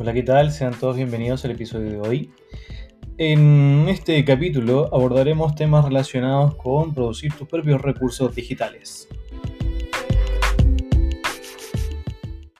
Hola, ¿qué tal? Sean todos bienvenidos al episodio de hoy. En este capítulo abordaremos temas relacionados con producir tus propios recursos digitales.